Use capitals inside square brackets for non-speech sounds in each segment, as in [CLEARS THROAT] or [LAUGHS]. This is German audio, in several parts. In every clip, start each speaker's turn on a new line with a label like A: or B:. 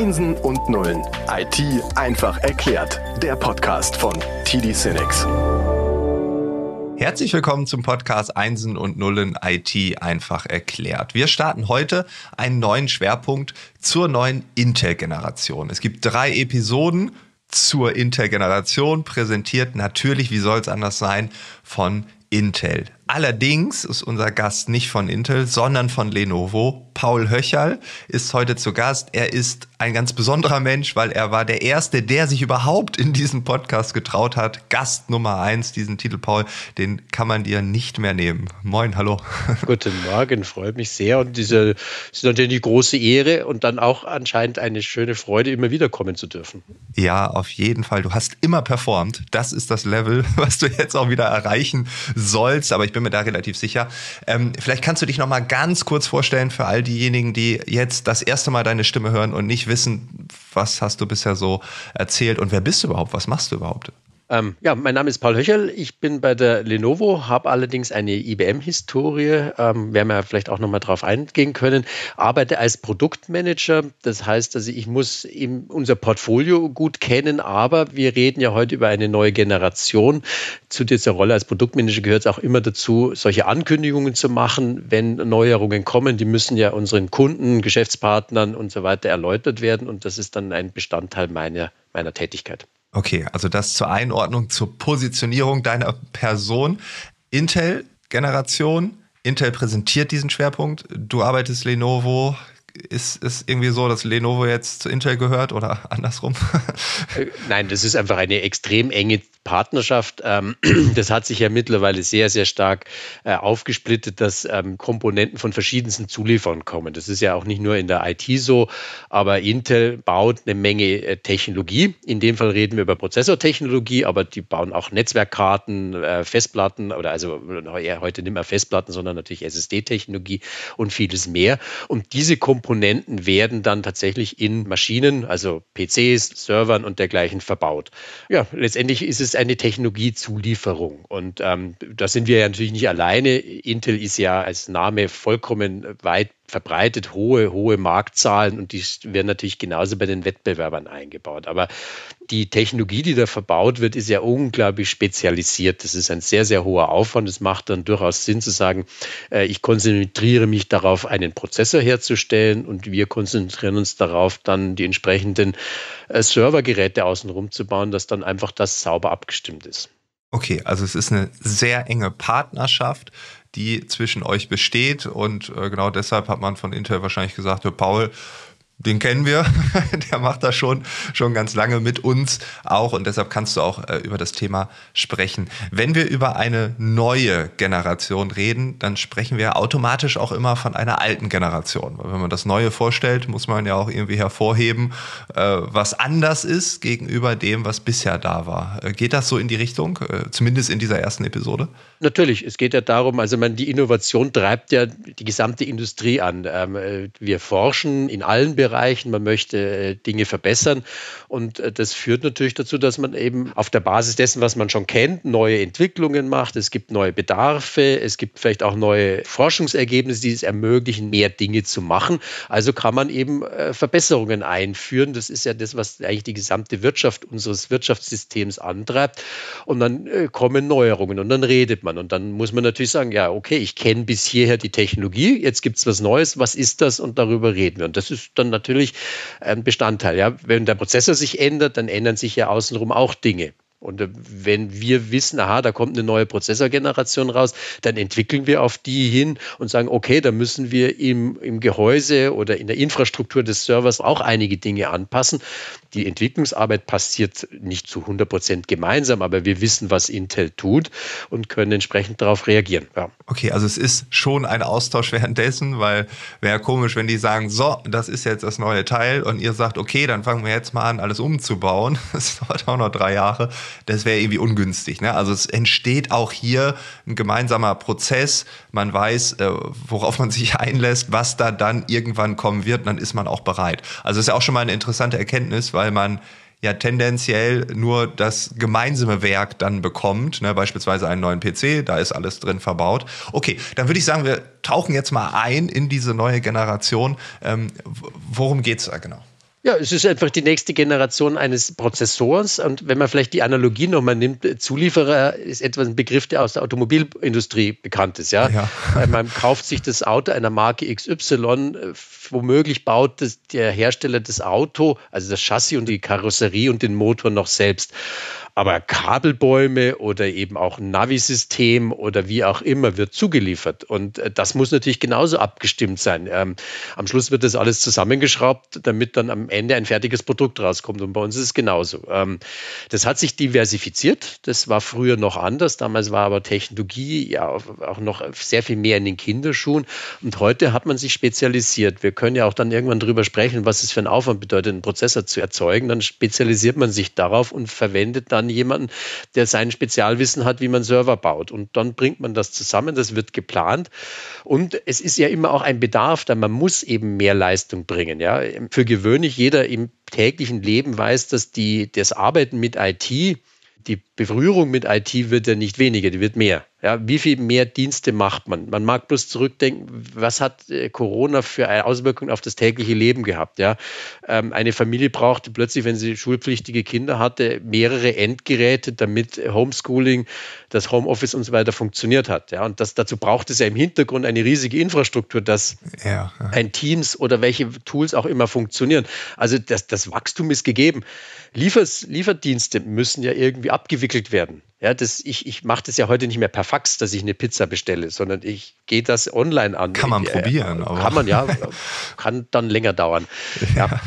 A: Einsen und Nullen. IT einfach erklärt. Der Podcast von TD Cinex.
B: Herzlich willkommen zum Podcast Einsen und Nullen IT einfach erklärt. Wir starten heute einen neuen Schwerpunkt zur neuen Intel-Generation. Es gibt drei Episoden zur Intel-Generation, präsentiert natürlich, wie soll es anders sein, von Intel. Allerdings ist unser Gast nicht von Intel, sondern von Lenovo. Paul Höcherl ist heute zu Gast. Er ist ein ganz besonderer Mensch, weil er war der Erste, der sich überhaupt in diesen Podcast getraut hat. Gast Nummer eins, diesen Titel, Paul, den kann man dir nicht mehr nehmen. Moin, hallo. [LAUGHS]
C: Guten Morgen, freut mich sehr. Und diese ist natürlich eine große Ehre und dann auch anscheinend eine schöne Freude, immer wieder kommen zu dürfen.
B: Ja, auf jeden Fall. Du hast immer performt. Das ist das Level, [LAUGHS] was du jetzt auch wieder erreichen sollst. Aber ich bin bin mir da relativ sicher. Ähm, vielleicht kannst du dich noch mal ganz kurz vorstellen für all diejenigen, die jetzt das erste Mal deine Stimme hören und nicht wissen, was hast du bisher so erzählt und wer bist du überhaupt? Was machst du überhaupt?
C: Ähm, ja, mein Name ist Paul Höcherl. Ich bin bei der Lenovo, habe allerdings eine IBM-Historie, ähm, werden wir vielleicht auch nochmal drauf eingehen können. Arbeite als Produktmanager. Das heißt, also ich muss unser Portfolio gut kennen, aber wir reden ja heute über eine neue Generation. Zu dieser Rolle als Produktmanager gehört es auch immer dazu, solche Ankündigungen zu machen, wenn Neuerungen kommen. Die müssen ja unseren Kunden, Geschäftspartnern und so weiter erläutert werden. Und das ist dann ein Bestandteil meiner, meiner Tätigkeit.
B: Okay, also das zur Einordnung, zur Positionierung deiner Person. Intel-Generation. Intel präsentiert diesen Schwerpunkt. Du arbeitest Lenovo. Ist es irgendwie so, dass Lenovo jetzt zu Intel gehört oder [LAUGHS] andersrum?
C: Äh, nein, das ist einfach eine extrem enge Partnerschaft. Ähm, [CLEARS THROAT] das hat sich ja mittlerweile sehr, sehr stark äh, aufgesplittet, dass ähm, Komponenten von verschiedensten Zulieferern kommen. Das ist ja auch nicht nur in der IT so, aber Intel baut eine Menge äh, Technologie. In dem Fall reden wir über Prozessortechnologie, aber die bauen auch Netzwerkkarten, Festplatten oder also heute nicht mehr Festplatten, sondern natürlich SSD-Technologie und vieles mehr. Und diese Komponenten werden dann tatsächlich in Maschinen, also PCs, Servern und dergleichen verbaut. Ja, letztendlich ist es eine Technologiezulieferung. Und ähm, da sind wir ja natürlich nicht alleine. Intel ist ja als Name vollkommen weit verbreitet, hohe, hohe Marktzahlen und die werden natürlich genauso bei den Wettbewerbern eingebaut. Aber die Technologie, die da verbaut wird, ist ja unglaublich spezialisiert. Das ist ein sehr, sehr hoher Aufwand. Es macht dann durchaus Sinn zu sagen, äh, ich konzentriere mich darauf, einen Prozessor herzustellen und wir konzentrieren uns darauf, dann die entsprechenden äh, Servergeräte außenrum zu bauen, dass dann einfach das sauber abgestimmt ist.
B: Okay, also es ist eine sehr enge Partnerschaft die zwischen euch besteht. Und äh, genau deshalb hat man von Intel wahrscheinlich gesagt, Paul, den kennen wir, [LAUGHS] der macht das schon, schon ganz lange mit uns auch und deshalb kannst du auch äh, über das Thema sprechen. Wenn wir über eine neue Generation reden, dann sprechen wir automatisch auch immer von einer alten Generation. Weil wenn man das Neue vorstellt, muss man ja auch irgendwie hervorheben, äh, was anders ist gegenüber dem, was bisher da war. Äh, geht das so in die Richtung, äh, zumindest in dieser ersten Episode?
C: Natürlich, es geht ja darum, also man, die Innovation treibt ja die gesamte Industrie an. Ähm, äh, wir forschen in allen Bereichen Bereichen, man möchte äh, Dinge verbessern. Und äh, das führt natürlich dazu, dass man eben auf der Basis dessen, was man schon kennt, neue Entwicklungen macht. Es gibt neue Bedarfe, es gibt vielleicht auch neue Forschungsergebnisse, die es ermöglichen, mehr Dinge zu machen. Also kann man eben äh, Verbesserungen einführen. Das ist ja das, was eigentlich die gesamte Wirtschaft unseres Wirtschaftssystems antreibt. Und dann kommen Neuerungen und dann redet man. Und dann muss man natürlich sagen, ja, okay, ich kenne bis hierher die Technologie, jetzt gibt es was Neues, was ist das? Und darüber reden wir. Und das ist dann natürlich ein Bestandteil. Ja? Wenn der Prozessor sich ändert, dann ändern sich ja außenrum auch Dinge. Und äh, wenn wir wissen, aha, da kommt eine neue Prozessorgeneration raus, dann entwickeln wir auf die hin und sagen, okay, da müssen wir im, im Gehäuse oder in der Infrastruktur des Servers auch einige Dinge anpassen. Die Entwicklungsarbeit passiert nicht zu 100 Prozent gemeinsam, aber wir wissen, was Intel tut und können entsprechend darauf reagieren.
B: Ja. Okay, also es ist schon ein Austausch währenddessen, weil wäre komisch, wenn die sagen, so, das ist jetzt das neue Teil und ihr sagt, okay, dann fangen wir jetzt mal an, alles umzubauen. [LAUGHS] Das dauert auch noch drei Jahre das wäre irgendwie ungünstig. Ne? Also es entsteht auch hier ein gemeinsamer Prozess. Man weiß, äh, worauf man sich [LAUGHS] einlässt, was da dann irgendwann kommen wird, dann ist man auch bereit. Also es ist ja auch schon mal eine interessante Erkenntnis, weil man ja tendenziell nur das gemeinsame Werk dann bekommt, ne, beispielsweise einen neuen PC, da ist alles drin verbaut. Okay, dann würde ich sagen, wir tauchen jetzt mal ein in diese neue Generation. Ähm, worum geht's da genau?
C: Ja, es ist einfach die nächste Generation eines Prozessors. Und wenn man vielleicht die Analogie nochmal nimmt, Zulieferer ist etwas ein Begriff, der aus der Automobilindustrie bekannt ist. Ja? ja. Man kauft sich das Auto einer Marke XY, womöglich baut das, der Hersteller das Auto, also das Chassis und die Karosserie und den Motor noch selbst. Aber Kabelbäume oder eben auch ein Navi-System oder wie auch immer wird zugeliefert. Und äh, das muss natürlich genauso abgestimmt sein. Ähm, am Schluss wird das alles zusammengeschraubt, damit dann am Ende ein fertiges Produkt rauskommt. Und bei uns ist es genauso. Ähm, das hat sich diversifiziert. Das war früher noch anders. Damals war aber Technologie ja auch noch sehr viel mehr in den Kinderschuhen. Und heute hat man sich spezialisiert. Wir können ja auch dann irgendwann darüber sprechen, was es für einen Aufwand bedeutet, einen Prozessor zu erzeugen. Dann spezialisiert man sich darauf und verwendet dann jemanden, der sein Spezialwissen hat, wie man Server baut. Und dann bringt man das zusammen, das wird geplant. Und es ist ja immer auch ein Bedarf, da man muss eben mehr Leistung bringen. Ja. Für gewöhnlich jeder im täglichen Leben weiß, dass die, das Arbeiten mit IT, die Berührung mit IT wird ja nicht weniger, die wird mehr. Ja, wie viel mehr Dienste macht man? Man mag bloß zurückdenken, was hat äh, Corona für eine Auswirkung auf das tägliche Leben gehabt? Ja, ähm, eine Familie brauchte plötzlich, wenn sie schulpflichtige Kinder hatte, mehrere Endgeräte, damit Homeschooling, das Homeoffice und so weiter funktioniert hat. Ja, und das, dazu braucht es ja im Hintergrund eine riesige Infrastruktur, dass ja, ja. ein Teams oder welche Tools auch immer funktionieren. Also das, das Wachstum ist gegeben. Liefers, Lieferdienste müssen ja irgendwie abgewickelt werden. Ja, das, ich, ich mache das ja heute nicht mehr per Fax, dass ich eine Pizza bestelle, sondern ich gehe das online an.
B: Kann man probieren.
C: Aber. Kann man, ja. [LAUGHS] kann dann länger dauern. ja. ja.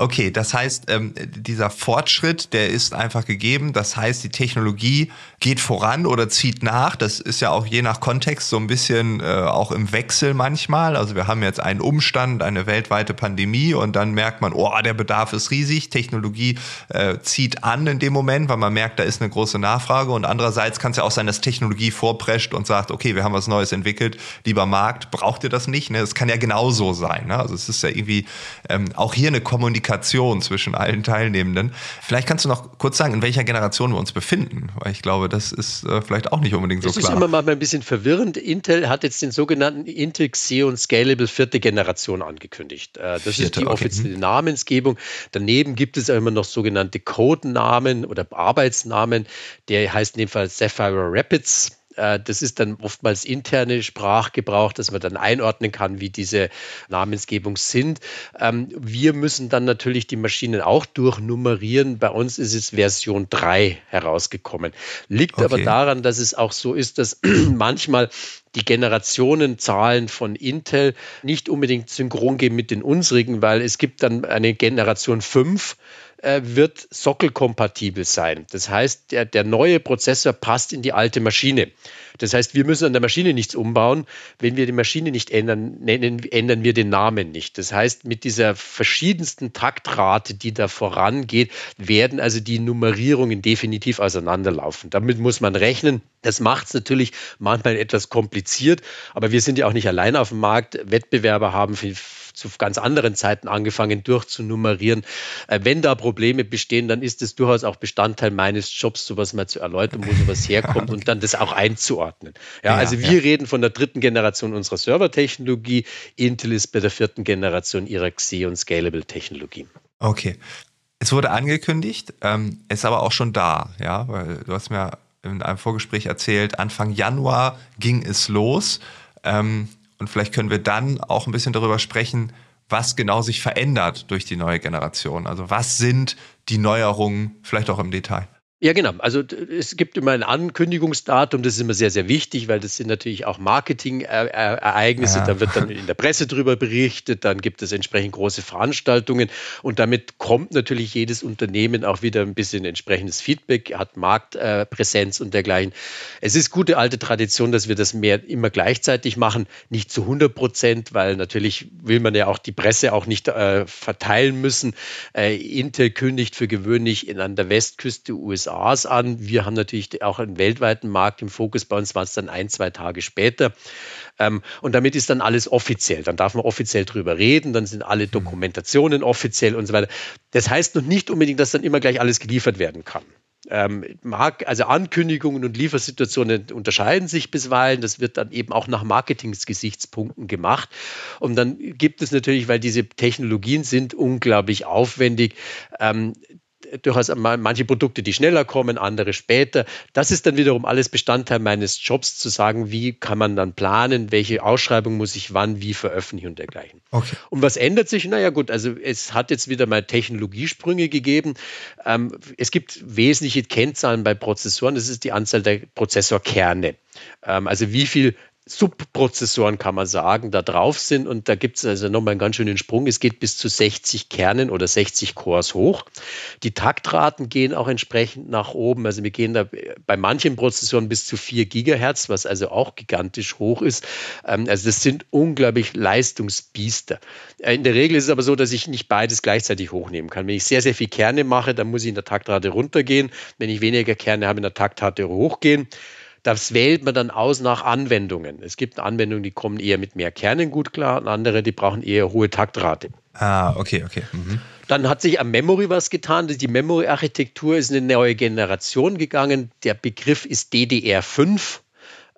B: Okay, das heißt, ähm, dieser Fortschritt, der ist einfach gegeben. Das heißt, die Technologie geht voran oder zieht nach. Das ist ja auch je nach Kontext so ein bisschen äh, auch im Wechsel manchmal. Also wir haben jetzt einen Umstand, eine weltweite Pandemie und dann merkt man, oh, der Bedarf ist riesig. Technologie äh, zieht an in dem Moment, weil man merkt, da ist eine große Nachfrage. Und andererseits kann es ja auch sein, dass Technologie vorprescht und sagt, okay, wir haben was Neues entwickelt. Lieber Markt, braucht ihr das nicht? Ne? Das kann ja genauso sein. Ne? Also es ist ja irgendwie ähm, auch hier eine Kommunikation Kommunikation zwischen allen Teilnehmenden. Vielleicht kannst du noch kurz sagen, in welcher Generation wir uns befinden, weil ich glaube, das ist äh, vielleicht auch nicht unbedingt so das klar.
C: Das ist immer mal ein bisschen verwirrend. Intel hat jetzt den sogenannten Intel Xeon Scalable vierte Generation angekündigt. Äh, das Vierte, ist die offizielle okay. Mhm. Namensgebung. Daneben gibt es immer noch sogenannte Codenamen oder Arbeitsnamen. Der heißt in dem Fall Sapphire Rapids. Äh, das ist dann oftmals interne Sprachgebrauch, dass man dann einordnen kann, wie diese Namensgebung sind. Ähm, wir müssen dann natürlich die Maschinen auch durchnummerieren. Bei uns ist es Version 3 herausgekommen. Liegt okay. aber daran, dass es auch so ist, dass [CLEARS THROAT] manchmal die Generationenzahlen von Intel nicht unbedingt synchron gehen mit den unsrigen, weil es gibt dann eine Generation 5, äh, wird sockelkompatibel sein. Das heißt, der, der neue Prozessor passt in die alte Maschine. Das heißt, wir müssen an der Maschine nichts umbauen. Wenn wir die Maschine nicht ändern, nennen, ändern wir den Namen nicht. Das heißt, mit dieser verschiedensten Taktrate, die da vorangeht, werden also die Nummerierungen definitiv auseinanderlaufen. Damit muss man rechnen. Das macht es natürlich manchmal etwas kompliziert, aber wir sind ja auch nicht allein auf dem Markt. Wettbewerber haben viel zu ganz anderen Zeiten angefangen durchzunummerieren. Äh, wenn da Probleme bestehen, dann ist es durchaus auch Bestandteil meines Jobs, sowas mal zu erläutern, wo sowas [LAUGHS] herkommt und dann das auch einzuordnen. Ja, ja also wir ja. reden von der dritten Generation unserer Servertechnologie. Intel ist bei der vierten Generation ihrer Xeon Scalable Technologie.
B: Okay. Es wurde angekündigt, ähm, ist aber auch schon da, ja, weil du hast mir in einem Vorgespräch erzählt, Anfang Januar ging es los. Ähm, und vielleicht können wir dann auch ein bisschen darüber sprechen, was genau sich verändert durch die neue Generation. Also was sind die Neuerungen, vielleicht auch im Detail.
C: Ja, genau. Also es gibt immer ein Ankündigungsdatum, das ist immer sehr, sehr wichtig, weil das sind natürlich auch Marketing-Ereignisse. Ja. Da wird dann in der Presse drüber berichtet, dann gibt es entsprechend große Veranstaltungen und damit kommt natürlich jedes Unternehmen auch wieder ein bisschen entsprechendes Feedback, hat Marktpräsenz und dergleichen. Es ist gute alte Tradition, dass wir das mehr immer gleichzeitig machen, nicht zu 100 Prozent, weil natürlich will man ja auch die Presse auch nicht äh, verteilen müssen. Äh, Intel kündigt für gewöhnlich an der Westküste USA USAs an. Wir haben natürlich auch einen weltweiten Markt im Fokus. Bei uns war es dann ein, zwei Tage später. Ähm, und damit ist dann alles offiziell. Dann darf man offiziell drüber reden, dann sind alle hm. Dokumentationen offiziell und so weiter. Das heißt noch nicht unbedingt, dass dann immer gleich alles geliefert werden kann. Ähm, also Ankündigungen und Liefersituationen unterscheiden sich bisweilen. Das wird dann eben auch nach Marketingsgesichtspunkten gemacht. Und dann gibt es natürlich, weil diese Technologien sind unglaublich aufwendig, ähm, durchaus manche Produkte, die schneller kommen, andere später. Das ist dann wiederum alles Bestandteil meines Jobs, zu sagen, wie kann man dann planen, welche Ausschreibung muss ich wann, wie veröffentlichen und dergleichen. Okay. Und was ändert sich? Naja gut, also es hat jetzt wieder mal Technologiesprünge gegeben. Ähm, es gibt wesentliche Kennzahlen bei Prozessoren, das ist die Anzahl der Prozessorkerne. Ähm, also wie viel Subprozessoren, kann man sagen, da drauf sind. Und da gibt es also nochmal einen ganz schönen Sprung. Es geht bis zu 60 Kernen oder 60 Cores hoch. Die Taktraten gehen auch entsprechend nach oben. Also wir gehen da bei manchen Prozessoren bis zu 4 Gigahertz, was also auch gigantisch hoch ist. Ähm, also das sind unglaublich Leistungsbiester. Äh, in der Regel ist es aber so, dass ich nicht beides gleichzeitig hochnehmen kann. Wenn ich sehr, sehr viel Kerne mache, dann muss ich in der Taktrate runtergehen. Wenn ich weniger Kerne habe, in der Taktrate hochgehen. Das wählt man dann aus nach Anwendungen. Es gibt Anwendungen, die kommen eher mit mehr Kernen gut klar und andere, die brauchen eher hohe Taktrate.
B: Ah, okay, okay. Mhm.
C: Dann hat sich am Memory was getan. Die Memory-Architektur ist in eine neue Generation gegangen. Der Begriff ist DDR5.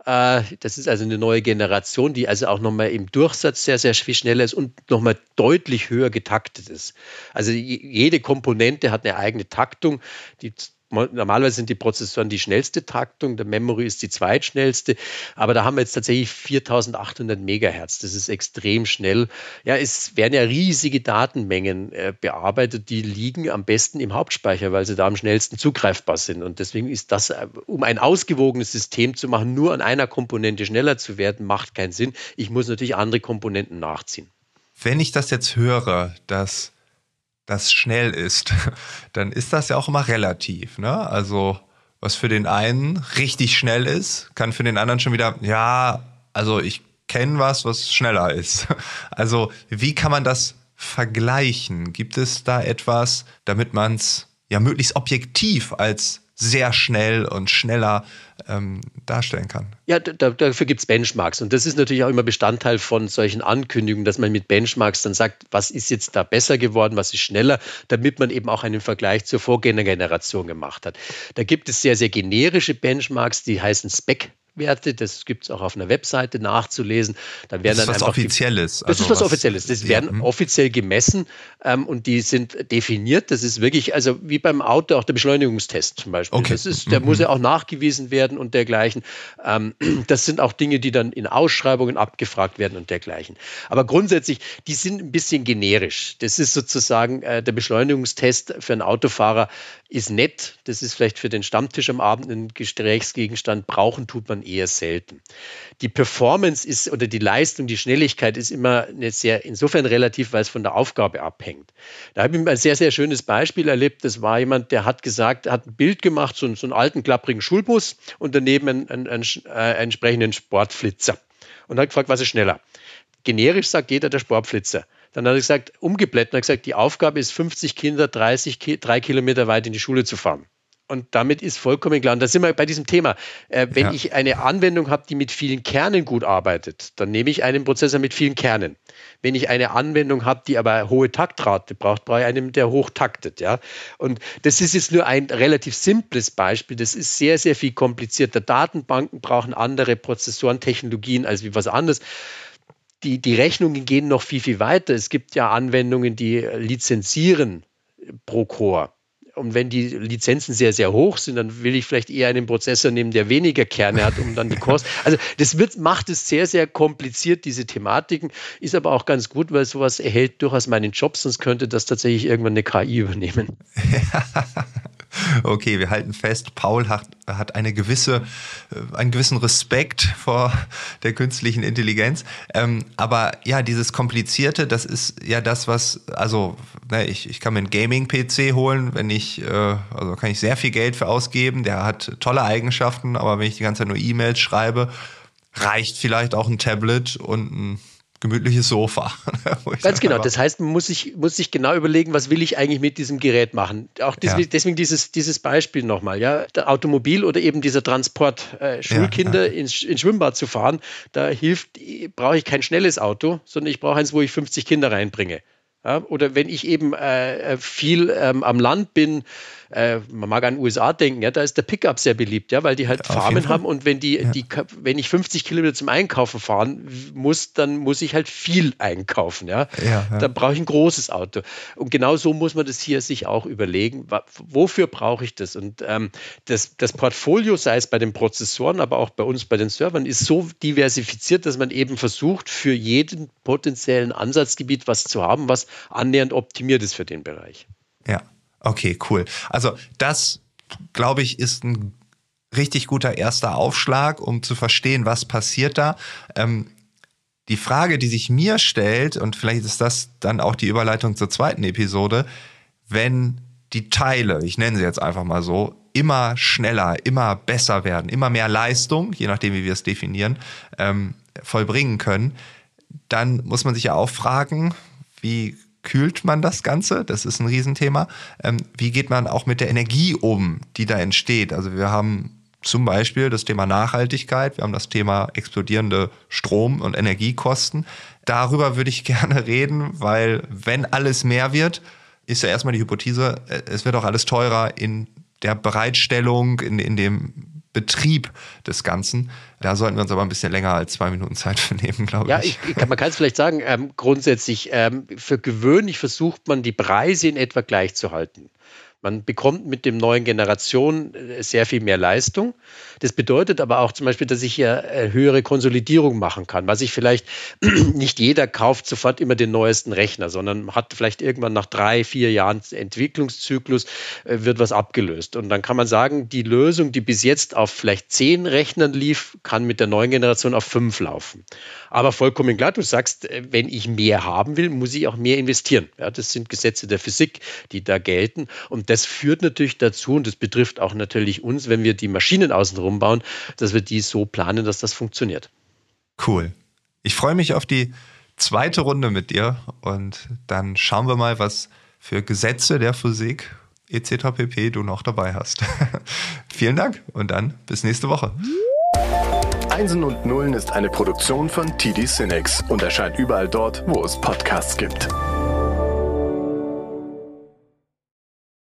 C: Äh, das ist also eine neue Generation, die also auch nochmal im Durchsatz sehr, sehr viel schneller ist und nochmal deutlich höher getaktet ist. Also jede Komponente hat eine eigene Taktung. Die normalerweise sind die Prozessoren die schnellste Taktung, der Memory ist die zweitschnellste, aber da haben wir jetzt tatsächlich 4800 Megahertz. Das ist extrem schnell. Ja, es werden ja riesige Datenmengen äh, bearbeitet, die liegen am besten im Hauptspeicher, weil sie da am schnellsten zugreifbar sind. Und deswegen ist das, äh, um ein ausgewogenes System zu machen, nur an einer Komponente schneller zu werden, macht keinen Sinn. Ich muss natürlich andere Komponenten nachziehen.
B: Wenn ich das jetzt höre, dass das schnell ist, [LAUGHS] dann ist das ja auch immer relativ. Ne? Also was für den einen richtig schnell ist, kann für den anderen schon wieder, ja, also ich kenne was, was schneller ist. [LAUGHS] Also wie kann man das vergleichen? Gibt es da etwas, damit man es ja möglichst objektiv als sehr schnell und schneller ähm, darstellen kann.
C: Ja, da, dafür gibt es Benchmarks. Und das ist natürlich auch immer Bestandteil von solchen Ankündigungen, dass man mit Benchmarks dann sagt, was ist jetzt da besser geworden, was ist schneller, damit man eben auch einen Vergleich zur Vorgängergeneration gemacht hat. Da gibt es sehr, sehr generische Benchmarks, die heißen Spec Werte. Das gibt es auch auf einer Webseite nachzulesen.
B: Da werden das ist
C: dann
B: was Offizielles.
C: Die, das also ist was, was, Offizielles. Das ja. werden hm. offiziell gemessen ähm, und die sind definiert. Das ist wirklich, also wie beim Auto auch der Beschleunigungstest zum Beispiel. Okay. Das ist, der mhm. muss ja auch nachgewiesen werden und dergleichen. Ähm, [CLEARS THROAT] das sind auch Dinge, die dann in Ausschreibungen abgefragt werden und dergleichen. Aber grundsätzlich, die sind ein bisschen generisch. Das ist sozusagen äh, der Beschleunigungstest für einen Autofahrer ist nett. Das ist vielleicht für den Stammtisch am Abend ein Gesprächsgegenstand. Brauchen tut man eher selten. Die Performance ist oder die Leistung, die Schnelligkeit ist immer eine sehr insofern relativ, weil es von der Aufgabe abhängt. Da habe ich ein sehr, sehr schönes Beispiel erlebt. Das war jemand, der hat gesagt, hat ein Bild gemacht, so, so einen alten, klapprigen Schulbus und daneben einen, einen, einen, äh, einen entsprechenden Sportflitzer. Und hat gefragt, was ist schneller? Generisch sagt jeder der Sportflitzer. Dann hat er gesagt, umgeblättert, hat gesagt, die Aufgabe ist, 50 Kinder 30, drei Kilometer weit in die Schule zu fahren. Und damit ist vollkommen klar, und da sind wir bei diesem Thema, äh, wenn ja. ich eine Anwendung habe, die mit vielen Kernen gut arbeitet, dann nehme ich einen Prozessor mit vielen Kernen. Wenn ich eine Anwendung habe, die aber hohe Taktrate braucht, brauche ich einen, der hoch taktet. Ja? Und das ist jetzt nur ein relativ simples Beispiel. Das ist sehr, sehr viel komplizierter. Datenbanken brauchen andere Prozessorentechnologien als wie was anderes die, die Rechnungen gehen noch viel, viel weiter. Es gibt ja Anwendungen, die lizenzieren pro Core. Und wenn die Lizenzen sehr, sehr hoch sind, dann will ich vielleicht eher einen Prozessor nehmen, der weniger Kerne hat, um dann die Kosten. [LAUGHS] Also das wird, macht es sehr, sehr kompliziert, diese Thematiken. Ist aber auch ganz gut, weil sowas erhält durchaus meinen Job, sonst könnte das tatsächlich irgendwann eine KI übernehmen. [LAUGHS]
B: Okay, wir halten fest, Paul hat, hat eine gewisse, äh, einen gewissen Respekt vor der künstlichen Intelligenz. Ähm, aber ja, dieses Komplizierte, das ist ja das, was, also ne, ich, ich kann mir einen Gaming-PC holen, wenn ich, äh, also kann ich sehr viel Geld für ausgeben, der hat tolle Eigenschaften, aber wenn ich die ganze Zeit nur E-Mails schreibe, reicht vielleicht auch ein Tablet und ein gemütliches Sofa. [LAUGHS]
C: Ganz genau. Das heißt, man muss sich, muss sich genau überlegen, was will ich eigentlich mit diesem Gerät machen. Auch deswegen, ja. deswegen dieses, dieses Beispiel nochmal. Ja? Der Automobil oder eben dieser Transport, äh, Schulkinder ja, ja. Ins, ins Schwimmbad zu fahren, da hilft, brauche ich kein schnelles Auto, sondern ich brauche eins, wo ich 50 Kinder reinbringe. Ja, oder wenn ich eben äh, äh, viel ähm, am Land bin, äh, man mag an USA denken, ja, da ist der Pickup sehr beliebt, ja, weil die halt ja, Farmen haben und wenn die, ja. die, wenn ich 50 Kilometer zum Einkaufen fahren muss, dann muss ich halt viel einkaufen, ja. ja, ja. Dann brauche ich ein großes Auto. Und genau so muss man das hier sich auch überlegen, wofür brauche ich das? Und ähm, das, das Portfolio, sei es bei den Prozessoren, aber auch bei uns bei den Servern, ist so diversifiziert, dass man eben versucht, für jeden potenziellen Ansatzgebiet was zu haben, was annähernd optimiert ist für den Bereich.
B: Ja, okay, cool. Also das, glaube ich, ist ein richtig guter erster Aufschlag, um zu verstehen, was passiert da. Ähm, die Frage, die sich mir stellt, und vielleicht ist das dann auch die Überleitung zur zweiten Episode, wenn die Teile, ich nenne sie jetzt einfach mal so, immer schneller, immer besser werden, immer mehr Leistung, je nachdem, wie wir es definieren, ähm, vollbringen können, dann muss man sich ja auch fragen, wie kühlt man das Ganze? Das ist ein Riesenthema. Ähm, wie geht man auch mit der Energie um, die da entsteht? Also wir haben zum Beispiel das Thema Nachhaltigkeit, wir haben das Thema explodierende Strom- und Energiekosten. Darüber würde ich [LAUGHS] gerne reden, weil wenn alles mehr wird, ist ja erstmal die Hypothese, äh, es wird auch alles teurer in der Bereitstellung, in, in dem Betrieb des Ganzen. Da sollten wir uns aber ein bisschen länger als zwei Minuten Zeit für nehmen, glaube
C: ja, ich. Ja, man kann es vielleicht sagen, ähm, grundsätzlich, ähm, für gewöhnlich versucht man die Preise in etwa gleich zu halten. Man bekommt mit dem neuen Generation äh, sehr viel mehr Leistung. Das bedeutet aber auch zum Beispiel, dass ich hier äh, höhere Konsolidierung machen kann, was ich vielleicht [CLEARS THROAT] nicht jeder kauft sofort immer den neuesten Rechner, sondern hat vielleicht irgendwann nach drei, vier Jahren Entwicklungszyklus äh, wird was abgelöst. Und dann kann man sagen, die Lösung, die bis jetzt auf vielleicht zehn Rechnern lief, kann mit der neuen Generation auf fünf laufen. Aber vollkommen klar, du sagst, wenn ich mehr haben will, muss ich auch mehr investieren. Ja, das sind Gesetze der Physik, die da gelten. Und das führt natürlich dazu, und das betrifft auch natürlich uns, wenn wir die Maschinen außenrum bauen, dass wir die so planen, dass das funktioniert.
B: Cool. Ich freue mich auf die zweite Runde mit dir und dann schauen wir mal, was für Gesetze der Physik etc. pp. du noch dabei hast. [LAUGHS] Vielen Dank und dann bis nächste Woche.
A: Einsen und Nullen ist eine Produktion von TD Cinex und erscheint überall dort, wo es Podcasts gibt.